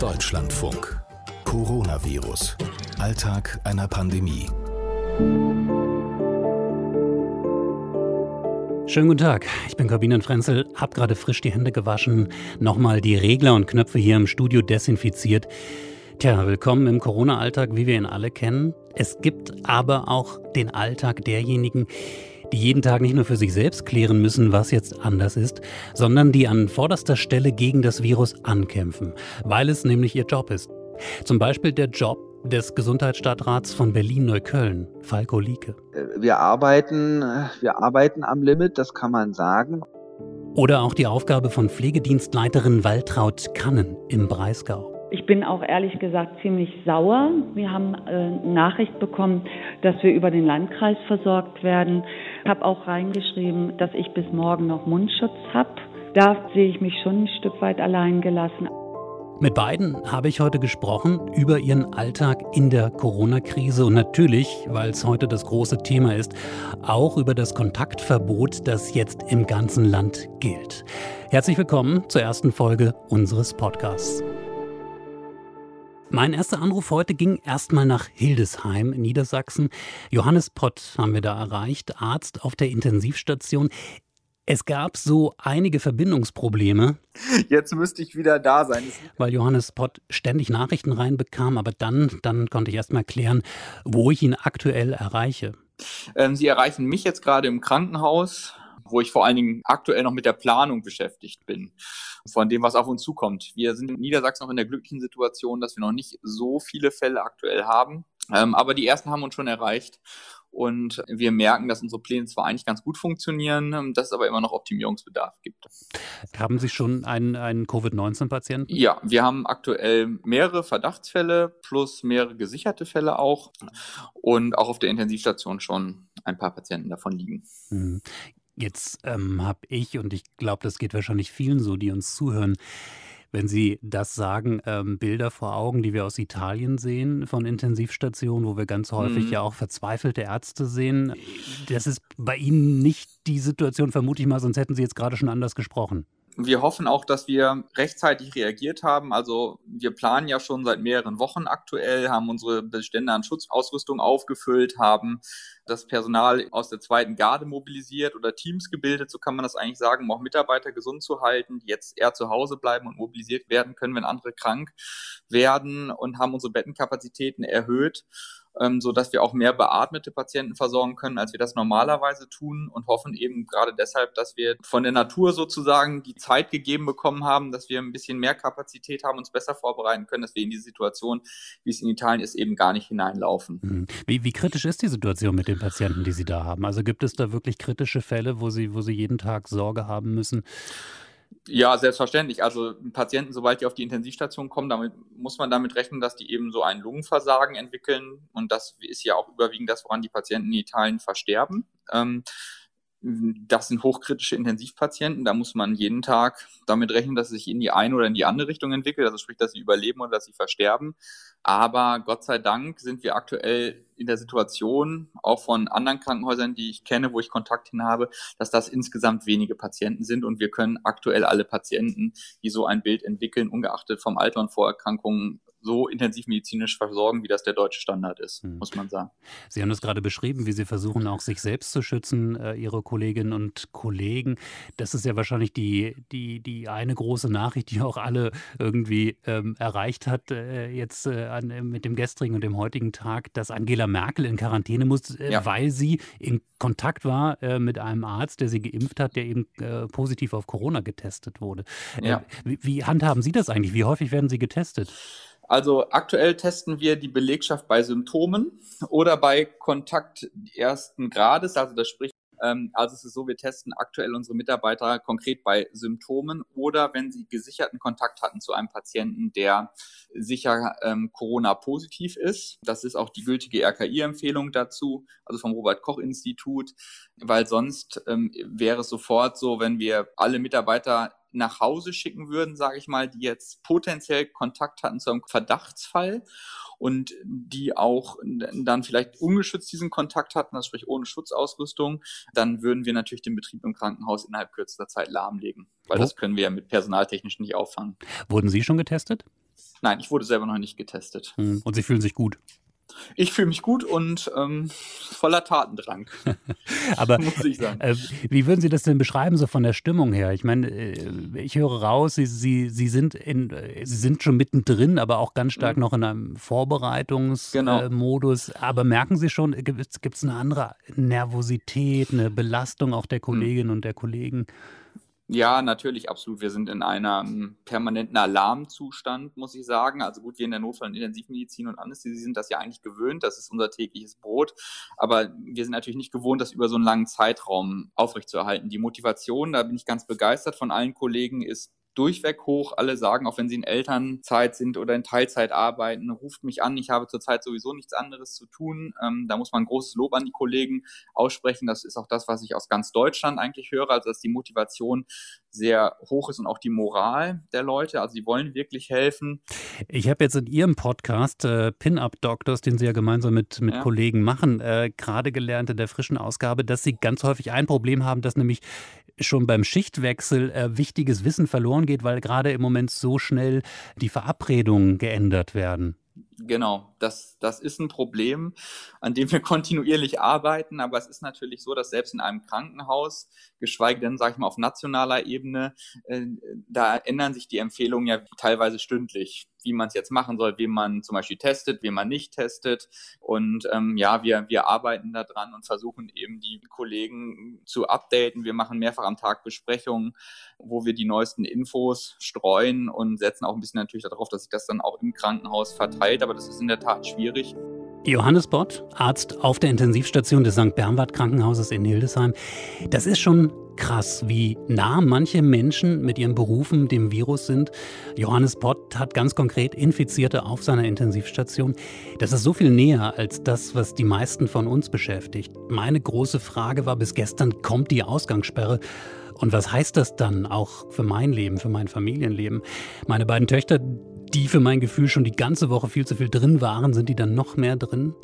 Deutschlandfunk. Coronavirus. Alltag einer Pandemie. Schönen guten Tag, ich bin Corbinian Frenzel, hab gerade frisch die Hände gewaschen, nochmal die Regler und Knöpfe hier im Studio desinfiziert. Tja, willkommen im Corona-Alltag, wie wir ihn alle kennen. Es gibt aber auch den Alltag derjenigen, jeden Tag nicht nur für sich selbst klären müssen, was jetzt anders ist, sondern die an vorderster Stelle gegen das Virus ankämpfen, weil es nämlich ihr Job ist. Zum Beispiel der Job des Gesundheitsstadtrats von Berlin-Neukölln, Falko Lieke. Wir arbeiten, wir arbeiten am Limit, das kann man sagen. Oder auch die Aufgabe von Pflegedienstleiterin Waltraud Kannen im Breisgau. Ich bin auch ehrlich gesagt ziemlich sauer. Wir haben äh, Nachricht bekommen, dass wir über den Landkreis versorgt werden. Ich habe auch reingeschrieben, dass ich bis morgen noch Mundschutz habe. Da sehe ich mich schon ein Stück weit allein gelassen. Mit beiden habe ich heute gesprochen über ihren Alltag in der Corona-Krise und natürlich, weil es heute das große Thema ist, auch über das Kontaktverbot, das jetzt im ganzen Land gilt. Herzlich willkommen zur ersten Folge unseres Podcasts. Mein erster Anruf heute ging erstmal nach Hildesheim in Niedersachsen. Johannes Pott haben wir da erreicht, Arzt auf der Intensivstation. Es gab so einige Verbindungsprobleme. Jetzt müsste ich wieder da sein. Weil Johannes Pott ständig Nachrichten reinbekam, aber dann, dann konnte ich erstmal klären, wo ich ihn aktuell erreiche. Ähm, Sie erreichen mich jetzt gerade im Krankenhaus wo ich vor allen Dingen aktuell noch mit der Planung beschäftigt bin, von dem, was auf uns zukommt. Wir sind in Niedersachsen noch in der glücklichen Situation, dass wir noch nicht so viele Fälle aktuell haben, ähm, aber die ersten haben uns schon erreicht. Und wir merken, dass unsere Pläne zwar eigentlich ganz gut funktionieren, ähm, dass es aber immer noch Optimierungsbedarf gibt. Haben Sie schon einen, einen Covid-19-Patienten? Ja, wir haben aktuell mehrere Verdachtsfälle plus mehrere gesicherte Fälle auch und auch auf der Intensivstation schon ein paar Patienten davon liegen. Jetzt ähm, habe ich, und ich glaube, das geht wahrscheinlich vielen so, die uns zuhören, wenn Sie das sagen, ähm, Bilder vor Augen, die wir aus Italien sehen, von Intensivstationen, wo wir ganz häufig mhm. ja auch verzweifelte Ärzte sehen. Das ist bei Ihnen nicht die Situation, vermute ich mal, sonst hätten Sie jetzt gerade schon anders gesprochen. Wir hoffen auch, dass wir rechtzeitig reagiert haben. Also wir planen ja schon seit mehreren Wochen aktuell, haben unsere Bestände an Schutzausrüstung aufgefüllt, haben das Personal aus der zweiten Garde mobilisiert oder Teams gebildet, so kann man das eigentlich sagen, um auch Mitarbeiter gesund zu halten, die jetzt eher zu Hause bleiben und mobilisiert werden können, wenn andere krank werden und haben unsere Bettenkapazitäten erhöht ähm, so dass wir auch mehr beatmete Patienten versorgen können, als wir das normalerweise tun und hoffen eben gerade deshalb, dass wir von der Natur sozusagen die Zeit gegeben bekommen haben, dass wir ein bisschen mehr Kapazität haben, uns besser vorbereiten können, dass wir in die Situation, wie es in Italien ist, eben gar nicht hineinlaufen. Mhm. Wie, wie kritisch ist die Situation mit den Patienten, die Sie da haben? Also gibt es da wirklich kritische Fälle, wo Sie, wo Sie jeden Tag Sorge haben müssen? Ja, selbstverständlich. Also Patienten, sobald die auf die Intensivstation kommen, damit muss man damit rechnen, dass die eben so ein Lungenversagen entwickeln. Und das ist ja auch überwiegend das, woran die Patienten in Italien versterben. Ähm, das sind hochkritische Intensivpatienten. Da muss man jeden Tag damit rechnen, dass es sich in die eine oder in die andere Richtung entwickelt. Also sprich, dass sie überleben oder dass sie versterben. Aber Gott sei Dank sind wir aktuell in der Situation, auch von anderen Krankenhäusern, die ich kenne, wo ich Kontakt hin habe, dass das insgesamt wenige Patienten sind und wir können aktuell alle Patienten, die so ein Bild entwickeln, ungeachtet vom Alter und Vorerkrankungen, so intensivmedizinisch versorgen, wie das der deutsche Standard ist, hm. muss man sagen. Sie haben das gerade beschrieben, wie Sie versuchen, auch sich selbst zu schützen, äh, Ihre Kolleginnen und Kollegen. Das ist ja wahrscheinlich die, die, die eine große Nachricht, die auch alle irgendwie ähm, erreicht hat, äh, jetzt äh, an, mit dem gestrigen und dem heutigen Tag, dass Angela Merkel in Quarantäne muss, äh, ja. weil sie in Kontakt war äh, mit einem Arzt, der sie geimpft hat, der eben äh, positiv auf Corona getestet wurde. Ja. Wie, wie handhaben Sie das eigentlich? Wie häufig werden Sie getestet? Also aktuell testen wir die Belegschaft bei Symptomen oder bei Kontakt ersten Grades, also das spricht ähm, also es ist so, wir testen aktuell unsere Mitarbeiter konkret bei Symptomen oder wenn sie gesicherten Kontakt hatten zu einem Patienten, der sicher ähm, Corona-positiv ist. Das ist auch die gültige RKI-Empfehlung dazu, also vom Robert-Koch-Institut, weil sonst ähm, wäre es sofort so, wenn wir alle Mitarbeiter nach Hause schicken würden, sage ich mal, die jetzt potenziell Kontakt hatten zu einem Verdachtsfall und die auch dann vielleicht ungeschützt diesen Kontakt hatten, das sprich ohne Schutzausrüstung, dann würden wir natürlich den Betrieb im Krankenhaus innerhalb kürzester Zeit lahmlegen, weil Wo? das können wir ja mit personaltechnisch nicht auffangen. Wurden Sie schon getestet? Nein, ich wurde selber noch nicht getestet. Hm, und Sie fühlen sich gut? Ich fühle mich gut und ähm, voller Tatendrang. Aber muss ich sagen. Äh, wie würden Sie das denn beschreiben, so von der Stimmung her? Ich meine, äh, ich höre raus, Sie, Sie, Sie, sind in, äh, Sie sind schon mittendrin, aber auch ganz stark mhm. noch in einem Vorbereitungsmodus. Genau. aber merken Sie schon, gibt es eine andere Nervosität, eine Belastung auch der mhm. Kolleginnen mhm. und der Kollegen? Ja, natürlich, absolut. Wir sind in einem permanenten Alarmzustand, muss ich sagen. Also gut, wir in der Notfall- und Intensivmedizin und Anästhesie sind das ja eigentlich gewöhnt. Das ist unser tägliches Brot. Aber wir sind natürlich nicht gewohnt, das über so einen langen Zeitraum aufrechtzuerhalten. Die Motivation, da bin ich ganz begeistert von allen Kollegen, ist durchweg hoch. Alle sagen, auch wenn sie in Elternzeit sind oder in Teilzeit arbeiten, ruft mich an. Ich habe zurzeit sowieso nichts anderes zu tun. Ähm, da muss man großes Lob an die Kollegen aussprechen. Das ist auch das, was ich aus ganz Deutschland eigentlich höre, also dass die Motivation sehr hoch ist und auch die Moral der Leute. Also sie wollen wirklich helfen. Ich habe jetzt in Ihrem Podcast äh, Pin-Up Doctors, den Sie ja gemeinsam mit, mit ja. Kollegen machen, äh, gerade gelernt in der frischen Ausgabe, dass Sie ganz häufig ein Problem haben, dass nämlich schon beim Schichtwechsel äh, wichtiges Wissen verloren geht, weil gerade im Moment so schnell die Verabredungen geändert werden. Genau, das, das ist ein Problem, an dem wir kontinuierlich arbeiten, aber es ist natürlich so, dass selbst in einem Krankenhaus, geschweige denn, sage ich mal, auf nationaler Ebene, äh, da ändern sich die Empfehlungen ja teilweise stündlich wie man es jetzt machen soll, wem man zum Beispiel testet, wem man nicht testet. Und ähm, ja, wir, wir arbeiten da dran und versuchen eben die Kollegen zu updaten. Wir machen mehrfach am Tag Besprechungen, wo wir die neuesten Infos streuen und setzen auch ein bisschen natürlich darauf, dass sich das dann auch im Krankenhaus verteilt. Aber das ist in der Tat schwierig. Johannes Bott, Arzt auf der Intensivstation des St. Bernward Krankenhauses in Hildesheim. Das ist schon krass, wie nah manche Menschen mit ihren Berufen dem Virus sind. Johannes Bott hat ganz konkret Infizierte auf seiner Intensivstation. Das ist so viel näher als das, was die meisten von uns beschäftigt. Meine große Frage war bis gestern, kommt die Ausgangssperre? Und was heißt das dann auch für mein Leben, für mein Familienleben? Meine beiden Töchter, die für mein Gefühl schon die ganze Woche viel zu viel drin waren, sind die dann noch mehr drin.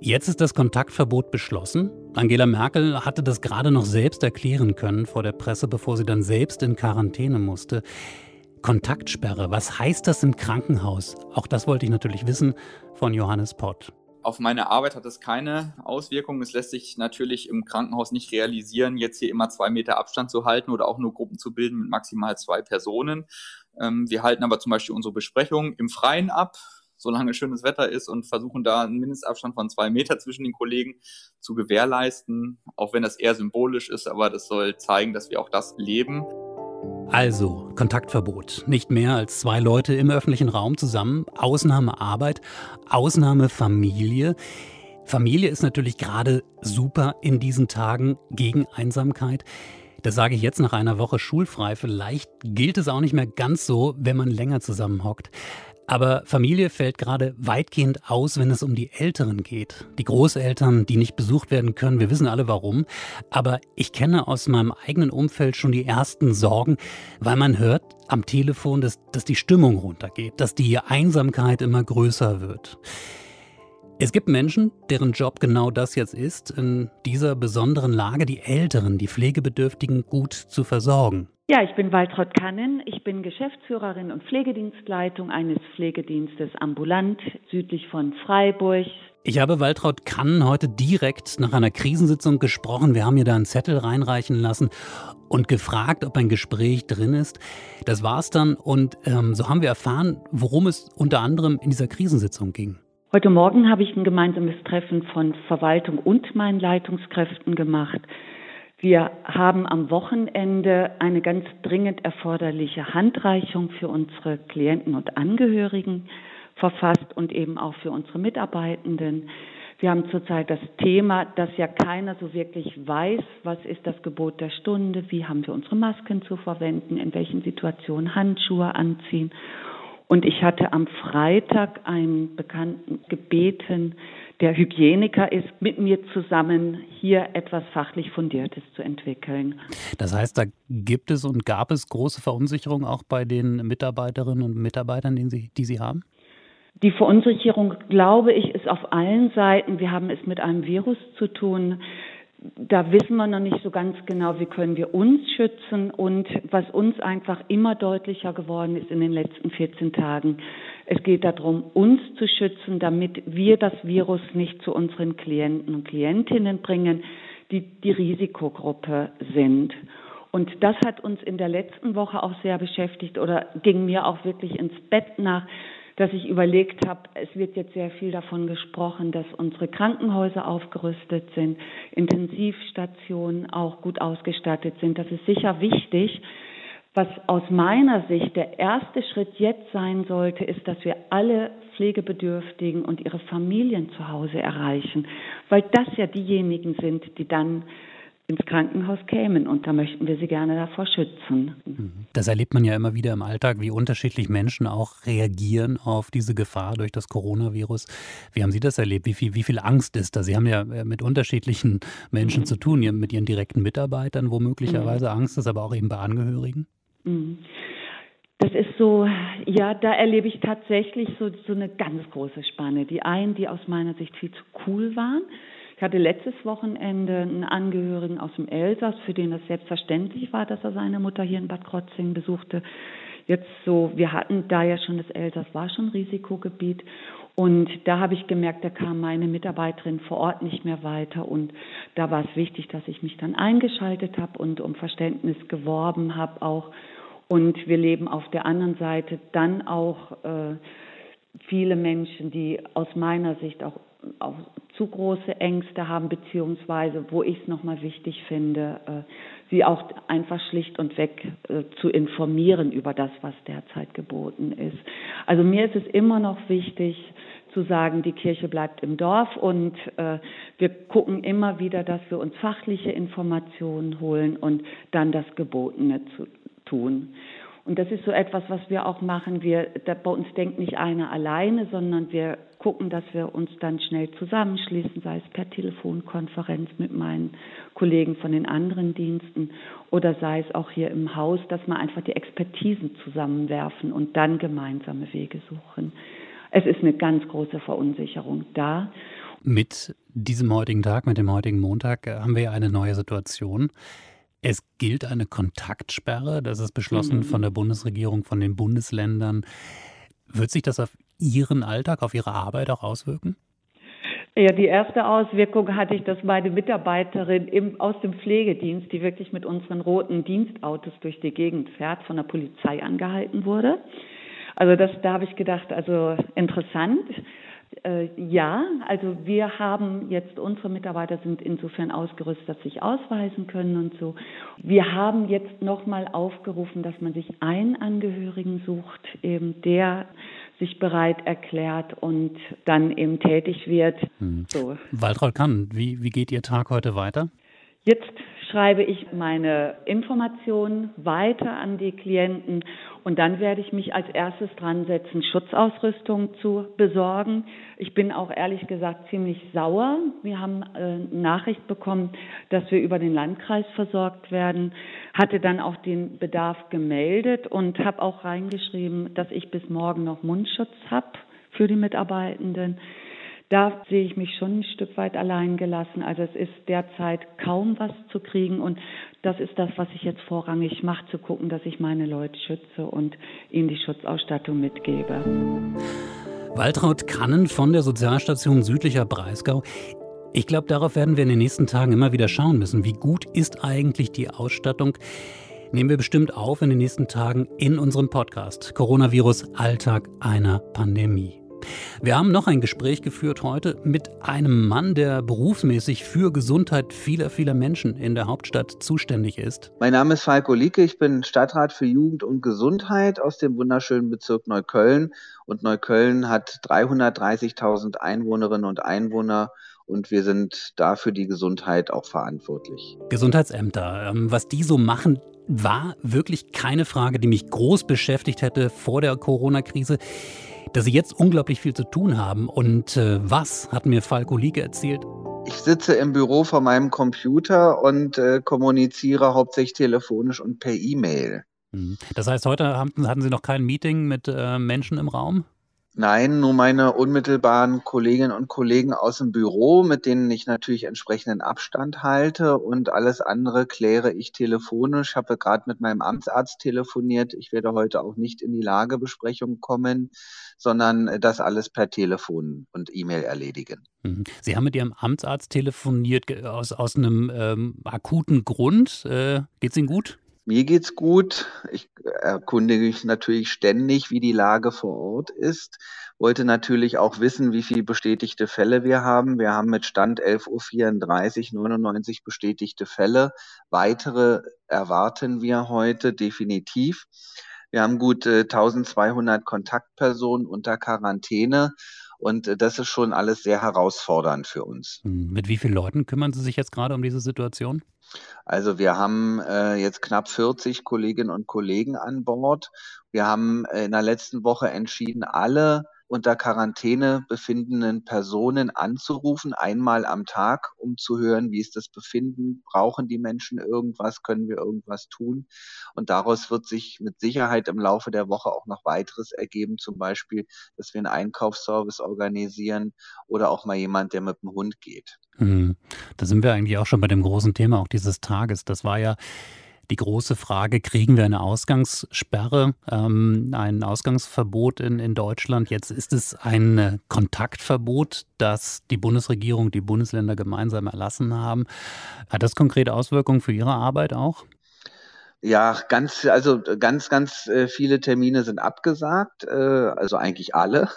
Jetzt ist das Kontaktverbot beschlossen. Angela Merkel hatte das gerade noch selbst erklären können vor der Presse, bevor sie dann selbst in Quarantäne musste. Kontaktsperre, was heißt das im Krankenhaus? Auch das wollte ich natürlich wissen von Johannes Pott. Auf meine Arbeit hat es keine Auswirkungen. Es lässt sich natürlich im Krankenhaus nicht realisieren, jetzt hier immer zwei Meter Abstand zu halten oder auch nur Gruppen zu bilden mit maximal zwei Personen. Ähm, wir halten aber zum Beispiel unsere Besprechungen im Freien ab, solange schönes Wetter ist und versuchen da einen Mindestabstand von zwei Meter zwischen den Kollegen zu gewährleisten, auch wenn das eher symbolisch ist, aber das soll zeigen, dass wir auch das leben. Also, Kontaktverbot. Nicht mehr als zwei Leute im öffentlichen Raum zusammen. Ausnahme Arbeit, Ausnahme Familie. Familie ist natürlich gerade super in diesen Tagen gegen Einsamkeit. Das sage ich jetzt nach einer Woche schulfrei. Vielleicht gilt es auch nicht mehr ganz so, wenn man länger zusammenhockt. Aber Familie fällt gerade weitgehend aus, wenn es um die Älteren geht. Die Großeltern, die nicht besucht werden können, wir wissen alle warum. Aber ich kenne aus meinem eigenen Umfeld schon die ersten Sorgen, weil man hört am Telefon, dass, dass die Stimmung runtergeht, dass die Einsamkeit immer größer wird. Es gibt Menschen, deren Job genau das jetzt ist, in dieser besonderen Lage die Älteren, die Pflegebedürftigen gut zu versorgen. Ja, ich bin Waltraud Kannen. Ich bin Geschäftsführerin und Pflegedienstleitung eines Pflegedienstes ambulant südlich von Freiburg. Ich habe Waltraud Kannen heute direkt nach einer Krisensitzung gesprochen. Wir haben ihr da einen Zettel reinreichen lassen und gefragt, ob ein Gespräch drin ist. Das war's dann und ähm, so haben wir erfahren, worum es unter anderem in dieser Krisensitzung ging. Heute Morgen habe ich ein gemeinsames Treffen von Verwaltung und meinen Leitungskräften gemacht. Wir haben am Wochenende eine ganz dringend erforderliche Handreichung für unsere Klienten und Angehörigen verfasst und eben auch für unsere Mitarbeitenden. Wir haben zurzeit das Thema, dass ja keiner so wirklich weiß, was ist das Gebot der Stunde, wie haben wir unsere Masken zu verwenden, in welchen Situationen Handschuhe anziehen. Und ich hatte am Freitag einen Bekannten gebeten, der Hygieniker ist, mit mir zusammen hier etwas fachlich Fundiertes zu entwickeln. Das heißt, da gibt es und gab es große Verunsicherung auch bei den Mitarbeiterinnen und Mitarbeitern, die Sie, die Sie haben? Die Verunsicherung, glaube ich, ist auf allen Seiten. Wir haben es mit einem Virus zu tun, da wissen wir noch nicht so ganz genau, wie können wir uns schützen. Und was uns einfach immer deutlicher geworden ist in den letzten 14 Tagen, Es geht darum, uns zu schützen, damit wir das Virus nicht zu unseren Klienten und Klientinnen bringen, die die Risikogruppe sind. Und das hat uns in der letzten Woche auch sehr beschäftigt oder ging mir auch wirklich ins Bett nach, dass ich überlegt habe, es wird jetzt sehr viel davon gesprochen, dass unsere Krankenhäuser aufgerüstet sind, Intensivstationen auch gut ausgestattet sind. Das ist sicher wichtig. Was aus meiner Sicht der erste Schritt jetzt sein sollte, ist, dass wir alle Pflegebedürftigen und ihre Familien zu Hause erreichen, weil das ja diejenigen sind, die dann ins Krankenhaus kämen und da möchten wir sie gerne davor schützen. Mhm. Das erlebt man ja immer wieder im Alltag, wie unterschiedlich Menschen auch reagieren auf diese Gefahr durch das Coronavirus. Wie haben Sie das erlebt? Wie viel, wie viel Angst ist da? Sie haben ja äh, mit unterschiedlichen Menschen mhm. zu tun, mit Ihren direkten Mitarbeitern, wo möglicherweise mhm. Angst ist, aber auch eben bei Angehörigen. Mhm. Das ist so, ja, da erlebe ich tatsächlich so, so eine ganz große Spanne. Die einen, die aus meiner Sicht viel zu cool waren. Ich hatte letztes Wochenende einen Angehörigen aus dem Elsass, für den das selbstverständlich war, dass er seine Mutter hier in Bad Krotzing besuchte. Jetzt so, wir hatten da ja schon das Elsass war schon Risikogebiet und da habe ich gemerkt, da kam meine Mitarbeiterin vor Ort nicht mehr weiter. Und da war es wichtig, dass ich mich dann eingeschaltet habe und um Verständnis geworben habe auch. Und wir leben auf der anderen Seite dann auch äh, viele Menschen, die aus meiner Sicht auch, auch zu große Ängste haben, beziehungsweise wo ich es nochmal wichtig finde, äh, sie auch einfach schlicht und weg äh, zu informieren über das, was derzeit geboten ist. Also mir ist es immer noch wichtig, zu sagen, die Kirche bleibt im Dorf und äh, wir gucken immer wieder, dass wir uns fachliche Informationen holen und dann das Gebotene zu tun. Und das ist so etwas, was wir auch machen. Wir, da, bei uns denkt nicht einer alleine, sondern wir gucken, dass wir uns dann schnell zusammenschließen, sei es per Telefonkonferenz mit meinen Kollegen von den anderen Diensten oder sei es auch hier im Haus, dass wir einfach die Expertisen zusammenwerfen und dann gemeinsame Wege suchen. Es ist eine ganz große Verunsicherung da. Mit diesem heutigen Tag, mit dem heutigen Montag, äh, haben wir eine neue Situation. Es gilt eine Kontaktsperre, das ist beschlossen mhm. von der Bundesregierung, von den Bundesländern. Wird sich das auf Ihren Alltag, auf Ihre Arbeit auch auswirken? Ja, die erste Auswirkung hatte ich, dass meine Mitarbeiterin im, aus dem Pflegedienst, die wirklich mit unseren roten Dienstautos durch die Gegend fährt, von der Polizei angehalten wurde. Also das, da habe ich gedacht, also interessant. Äh, ja, also wir haben jetzt, unsere Mitarbeiter sind insofern ausgerüstet, dass sie sich ausweisen können und so. Wir haben jetzt nochmal aufgerufen, dass man sich einen Angehörigen sucht, eben der sich bereit erklärt und dann eben tätig wird. Hm. So. Waltraud Kann, wie, wie geht Ihr Tag heute weiter? Jetzt schreibe ich meine Informationen weiter an die Klienten und dann werde ich mich als erstes dran setzen, Schutzausrüstung zu besorgen. Ich bin auch ehrlich gesagt ziemlich sauer. Wir haben äh, Nachricht bekommen, dass wir über den Landkreis versorgt werden, hatte dann auch den Bedarf gemeldet und habe auch reingeschrieben, dass ich bis morgen noch Mundschutz habe für die Mitarbeitenden da sehe ich mich schon ein Stück weit allein gelassen. Also es ist derzeit kaum was zu kriegen und das ist das, was ich jetzt vorrangig mache, zu gucken, dass ich meine Leute schütze und ihnen die Schutzausstattung mitgebe. Waltraud Kannen von der Sozialstation Südlicher Breisgau. Ich glaube, darauf werden wir in den nächsten Tagen immer wieder schauen müssen. Wie gut ist eigentlich die Ausstattung? Nehmen wir bestimmt auf in den nächsten Tagen in unserem Podcast Coronavirus Alltag einer Pandemie. Wir haben noch ein Gespräch geführt heute mit einem Mann, der berufsmäßig für Gesundheit vieler, vieler Menschen in der Hauptstadt zuständig ist. Mein Name ist Falko Lieke, ich bin Stadtrat für Jugend und Gesundheit aus dem wunderschönen Bezirk Neukölln. Und Neukölln hat 330.000 Einwohnerinnen und Einwohner und wir sind da für die Gesundheit auch verantwortlich. Gesundheitsämter, ähm, was die so machen, war wirklich keine Frage, die mich groß beschäftigt hätte vor der Corona-Krise dass Sie jetzt unglaublich viel zu tun haben. Und äh, was hat mir Falko Lieke erzählt? Ich sitze im Büro vor meinem Computer und äh, kommuniziere hauptsächlich telefonisch und per E-Mail. Mhm. Das heißt, heute haben, hatten Sie noch kein Meeting mit äh, Menschen im Raum? Nein, nur meine unmittelbaren Kolleginnen und Kollegen aus dem Büro, mit denen ich natürlich entsprechenden Abstand halte und alles andere kläre ich telefonisch. Ich habe gerade mit meinem Amtsarzt telefoniert. Ich werde heute auch nicht in die Lagebesprechung kommen, sondern das alles per Telefon und E-Mail erledigen. Mhm. Sie haben mit Ihrem Amtsarzt telefoniert aus, aus einem ähm, akuten Grund. Äh, es Ihnen gut? Mir geht's gut. Ich erkundige mich natürlich ständig, wie die Lage vor Ort ist. Wollte natürlich auch wissen, wie viele bestätigte Fälle wir haben. Wir haben mit Stand 11.34 Uhr 99 bestätigte Fälle. Weitere erwarten wir heute definitiv. Wir haben gut 1200 Kontaktpersonen unter Quarantäne. Und äh, das ist schon alles sehr herausfordernd für uns. Hm, mit wie vielen Leuten kümmern Sie sich jetzt gerade um diese Situation? Also wir haben äh, jetzt knapp 40 Kolleginnen und Kollegen an Bord. Wir haben äh, in der letzten Woche entschieden, alle unter Quarantäne befindenden Personen anzurufen, einmal am Tag, um zu hören, wie ist das Befinden, brauchen die Menschen irgendwas, können wir irgendwas tun. Und daraus wird sich mit Sicherheit im Laufe der Woche auch noch weiteres ergeben, zum Beispiel, dass wir einen Einkaufsservice organisieren oder auch mal jemand, der mit dem Hund geht. Hm. Da sind wir eigentlich auch schon bei dem großen Thema auch dieses Tages. Das war ja die große Frage, kriegen wir eine Ausgangssperre, ähm, ein Ausgangsverbot in, in Deutschland? Jetzt ist es ein Kontaktverbot, das die Bundesregierung, die Bundesländer gemeinsam erlassen haben. Hat das konkrete Auswirkungen für Ihre Arbeit auch? Ja, ganz, also ganz, ganz äh, viele Termine sind abgesagt, äh, also eigentlich alle.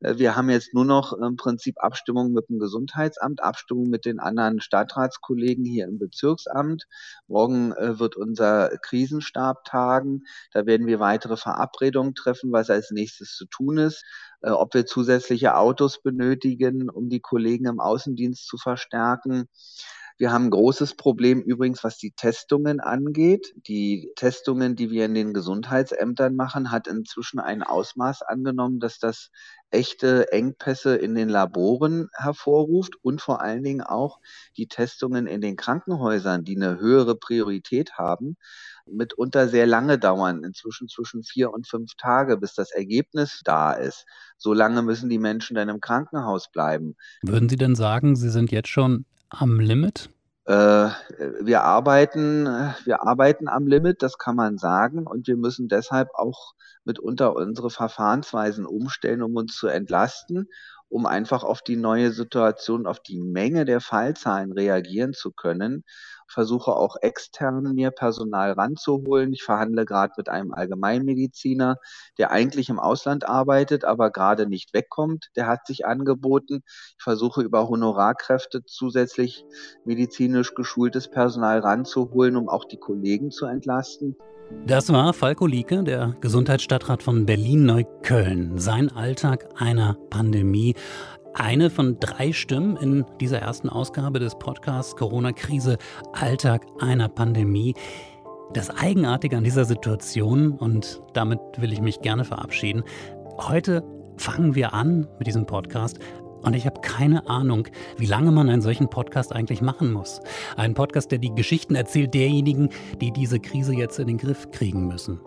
Äh, wir haben jetzt nur noch im Prinzip Abstimmung mit dem Gesundheitsamt, Abstimmung mit den anderen Stadtratskollegen hier im Bezirksamt. Morgen wird unser Krisenstab tagen. Da werden wir weitere Verabredungen treffen, was als nächstes zu tun ist. Ob wir zusätzliche Autos benötigen, um die Kollegen im Außendienst zu verstärken. Wir haben ein großes Problem übrigens, was die Testungen angeht. Die Testungen, die wir in den Gesundheitsämtern machen, hat inzwischen ein Ausmaß angenommen, dass das echte Engpässe in den Laboren hervorruft und vor allen Dingen auch die Testungen in den Krankenhäusern, die eine höhere Priorität haben, mitunter sehr lange dauern, inzwischen zwischen vier und fünf Tage, bis das Ergebnis da ist. So lange müssen die Menschen dann im Krankenhaus bleiben. Würden Sie denn sagen, Sie sind jetzt schon am Limit? Äh, wir arbeiten, wir arbeiten am Limit, das kann man sagen, und wir müssen deshalb auch mitunter unsere Verfahrensweisen umstellen, um uns zu entlasten um einfach auf die neue Situation, auf die Menge der Fallzahlen reagieren zu können. Versuche auch extern mir Personal ranzuholen. Ich verhandle gerade mit einem Allgemeinmediziner, der eigentlich im Ausland arbeitet, aber gerade nicht wegkommt. Der hat sich angeboten. Ich versuche über Honorarkräfte zusätzlich medizinisch geschultes Personal ranzuholen, um auch die Kollegen zu entlasten. Das war Falko Lieke, der Gesundheitsstadtrat von Berlin-Neukölln. Sein Alltag einer Pandemie. Eine von drei Stimmen in dieser ersten Ausgabe des Podcasts Corona-Krise Alltag einer Pandemie. Das Eigenartige an dieser Situation, und damit will ich mich gerne verabschieden, heute fangen wir an mit diesem Podcast und ich habe keine Ahnung, wie lange man einen solchen Podcast eigentlich machen muss. Ein Podcast, der die Geschichten erzählt derjenigen, die diese Krise jetzt in den Griff kriegen müssen.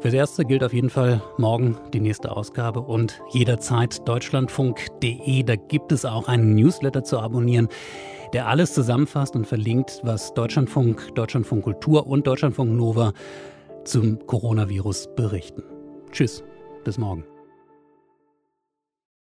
Fürs Erste gilt auf jeden Fall morgen die nächste Ausgabe und jederzeit deutschlandfunk.de. Da gibt es auch einen Newsletter zu abonnieren, der alles zusammenfasst und verlinkt, was Deutschlandfunk, Deutschlandfunk Kultur und Deutschlandfunk Nova zum Coronavirus berichten. Tschüss, bis morgen.